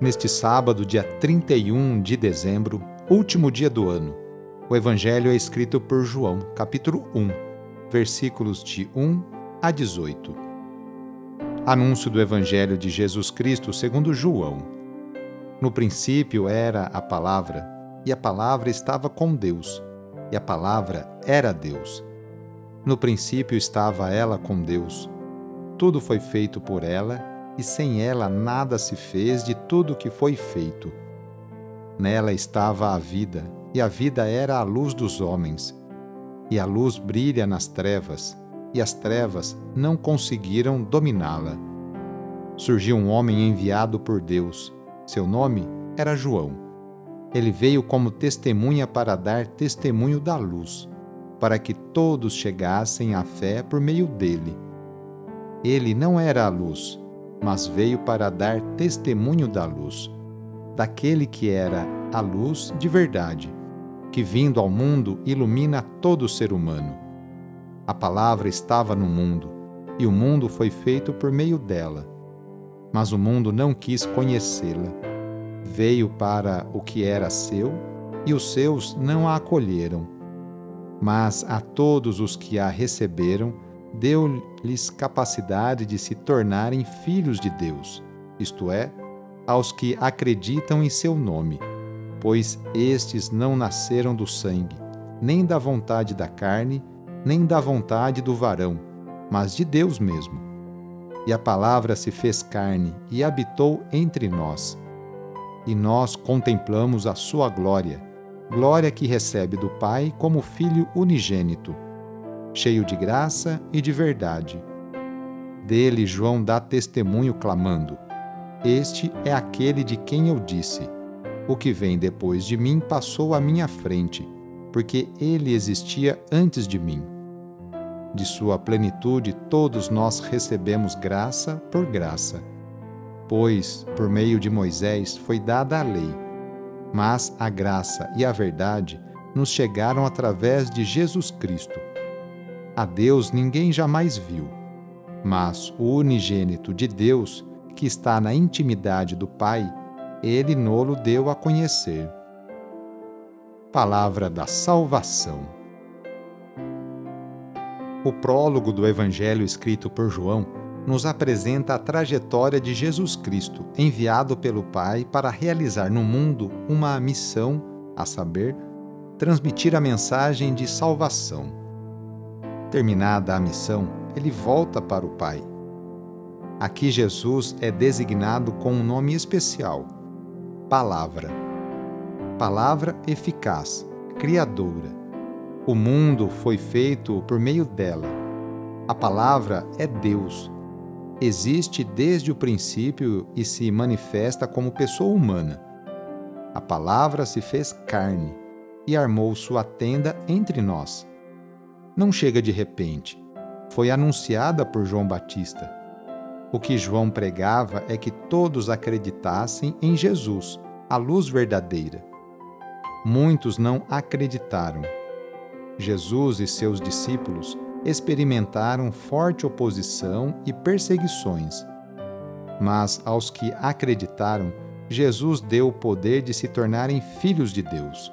Neste sábado, dia 31 de dezembro, último dia do ano, o Evangelho é escrito por João, capítulo 1, versículos de 1 a 18. Anúncio do Evangelho de Jesus Cristo segundo João. No princípio era a Palavra, e a Palavra estava com Deus, e a Palavra era Deus. No princípio estava ela com Deus. Tudo foi feito por ela e sem ela nada se fez de tudo o que foi feito. Nela estava a vida, e a vida era a luz dos homens. E a luz brilha nas trevas, e as trevas não conseguiram dominá-la. Surgiu um homem enviado por Deus. Seu nome era João. Ele veio como testemunha para dar testemunho da luz, para que todos chegassem à fé por meio dele. Ele não era a luz, mas veio para dar testemunho da luz, daquele que era a luz de verdade, que vindo ao mundo ilumina todo ser humano. A palavra estava no mundo, e o mundo foi feito por meio dela. Mas o mundo não quis conhecê-la. Veio para o que era seu, e os seus não a acolheram. Mas a todos os que a receberam, deu-lhes capacidade de se tornarem filhos de Deus, isto é, aos que acreditam em seu nome, pois estes não nasceram do sangue, nem da vontade da carne, nem da vontade do varão, mas de Deus mesmo. E a palavra se fez carne e habitou entre nós. E nós contemplamos a sua glória, glória que recebe do Pai como Filho unigênito cheio de graça e de verdade. Dele João dá testemunho clamando: Este é aquele de quem eu disse: O que vem depois de mim passou à minha frente, porque ele existia antes de mim. De sua plenitude todos nós recebemos graça por graça. Pois, por meio de Moisés foi dada a lei, mas a graça e a verdade nos chegaram através de Jesus Cristo a Deus ninguém jamais viu, mas o unigênito de Deus, que está na intimidade do Pai, ele nolo deu a conhecer. Palavra da Salvação. O prólogo do Evangelho escrito por João nos apresenta a trajetória de Jesus Cristo, enviado pelo Pai para realizar no mundo uma missão, a saber, transmitir a mensagem de salvação. Terminada a missão, ele volta para o Pai. Aqui Jesus é designado com um nome especial: Palavra. Palavra eficaz, criadora. O mundo foi feito por meio dela. A palavra é Deus. Existe desde o princípio e se manifesta como pessoa humana. A palavra se fez carne e armou sua tenda entre nós não chega de repente. Foi anunciada por João Batista. O que João pregava é que todos acreditassem em Jesus, a luz verdadeira. Muitos não acreditaram. Jesus e seus discípulos experimentaram forte oposição e perseguições. Mas aos que acreditaram, Jesus deu o poder de se tornarem filhos de Deus.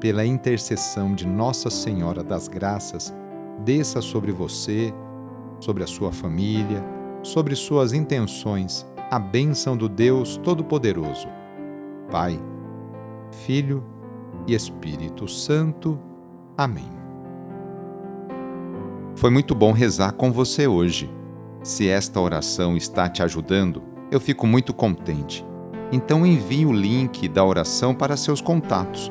Pela intercessão de Nossa Senhora das Graças, desça sobre você, sobre a sua família, sobre suas intenções, a bênção do Deus Todo-Poderoso. Pai, Filho e Espírito Santo. Amém. Foi muito bom rezar com você hoje. Se esta oração está te ajudando, eu fico muito contente. Então envie o link da oração para seus contatos,